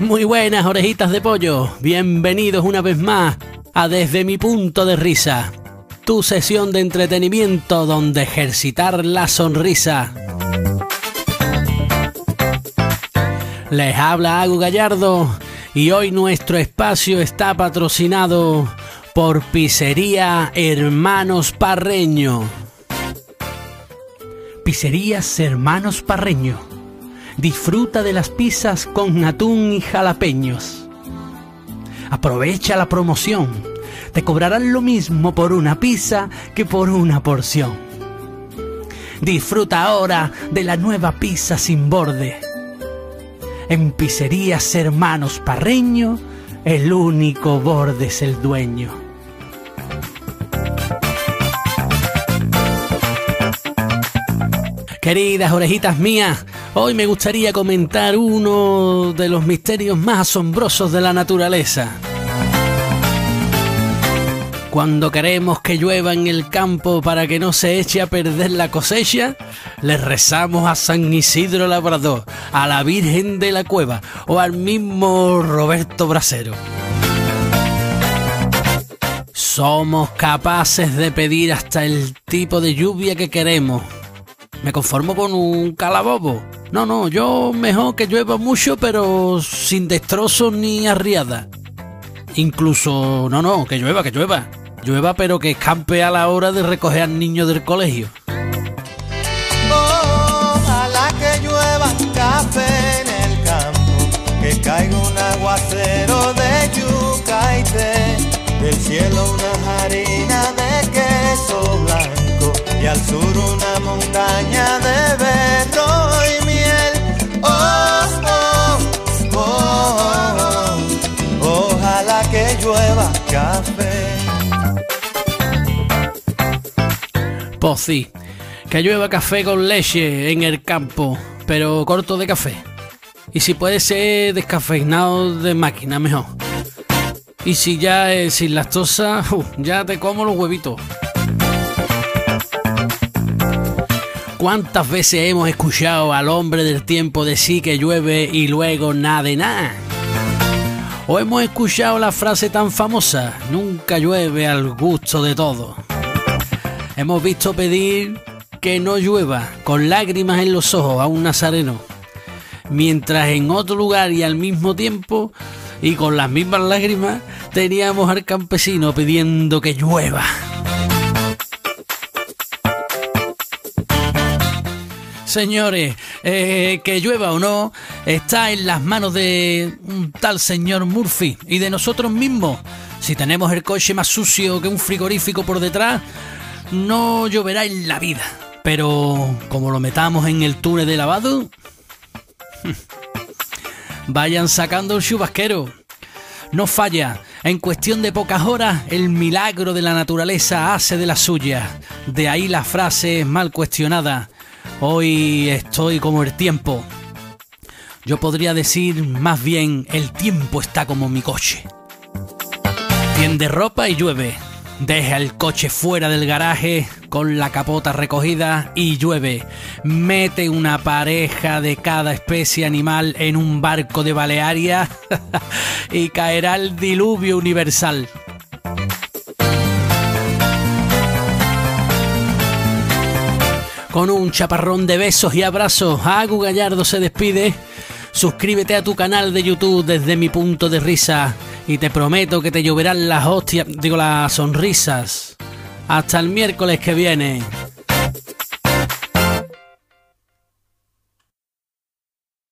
Muy buenas orejitas de pollo, bienvenidos una vez más a Desde mi punto de risa, tu sesión de entretenimiento donde ejercitar la sonrisa. Les habla Agu Gallardo y hoy nuestro espacio está patrocinado por Pizzería Hermanos Parreño. Pizzerías Hermanos Parreño. Disfruta de las pizzas con atún y jalapeños. Aprovecha la promoción. Te cobrarán lo mismo por una pizza que por una porción. Disfruta ahora de la nueva pizza sin borde. En Pizzerías Hermanos Parreño, el único borde es el dueño. Queridas orejitas mías, hoy me gustaría comentar uno de los misterios más asombrosos de la naturaleza. Cuando queremos que llueva en el campo para que no se eche a perder la cosecha, le rezamos a San Isidro Labrador, a la Virgen de la Cueva o al mismo Roberto Brasero. Somos capaces de pedir hasta el tipo de lluvia que queremos me conformo con un calabobo. No, no, yo mejor que llueva mucho, pero sin destrozos ni arriada. Incluso, no, no, que llueva, que llueva. Llueva, pero que escampe a la hora de recoger al niño del colegio. Ojalá que llueva café en el campo, que caiga un aguacero de yuca y té, del cielo una harina de queso blanco y al sur una montaña de berro y miel. Oh, oh, oh, oh, ojalá que llueva café. Pues sí, que llueva café con leche en el campo, pero corto de café. Y si puede ser descafeinado de máquina, mejor. Y si ya es sin lactosa, uh, ya te como los huevitos. ¿Cuántas veces hemos escuchado al hombre del tiempo decir que llueve y luego nada de nada? ¿O hemos escuchado la frase tan famosa, nunca llueve al gusto de todo? Hemos visto pedir que no llueva con lágrimas en los ojos a un nazareno, mientras en otro lugar y al mismo tiempo y con las mismas lágrimas teníamos al campesino pidiendo que llueva. Señores, eh, que llueva o no, está en las manos de un tal señor Murphy y de nosotros mismos. Si tenemos el coche más sucio que un frigorífico por detrás, no lloverá en la vida. Pero como lo metamos en el túnel de lavado, vayan sacando el chubasquero. No falla. En cuestión de pocas horas, el milagro de la naturaleza hace de la suya. De ahí la frase mal cuestionada. Hoy estoy como el tiempo. Yo podría decir más bien el tiempo está como mi coche. Tiende ropa y llueve. Deja el coche fuera del garaje con la capota recogida y llueve. Mete una pareja de cada especie animal en un barco de Balearia y caerá el diluvio universal. Con un chaparrón de besos y abrazos, Agu Gallardo se despide. Suscríbete a tu canal de YouTube desde mi punto de risa y te prometo que te lloverán las hostias, digo las sonrisas. Hasta el miércoles que viene.